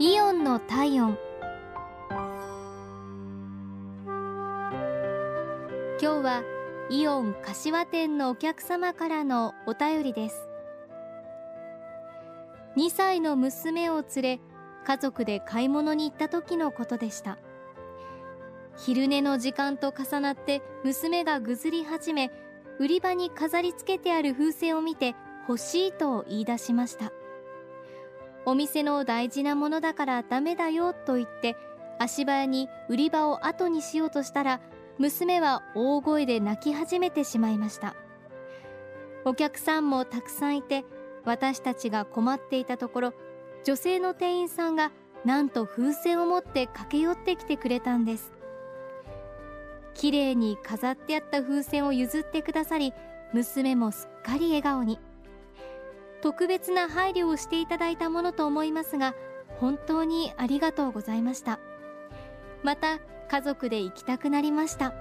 イオンの体温。今日はイオン柏店のお客様からのお便りです。2歳の娘を連れ家族で買い物に行った時のことでした。昼寝の時間と重なって娘がぐずり始め売り場に飾り付けてある風船を見て欲しいと言い出しました。お店の大事なものだからダメだよと言って足早に売り場を後にしようとしたら娘は大声で泣き始めてしまいました。お客さんもたくさんいて私たちが困っていたところ女性の店員さんがなんと風船を持って駆け寄ってきてくれたんです。綺麗に飾ってあった風船を譲ってくださり娘もすっかり笑顔に。特別な配慮をしていただいたものと思いますが本当にありがとうございました。また家族で行きたくなりました。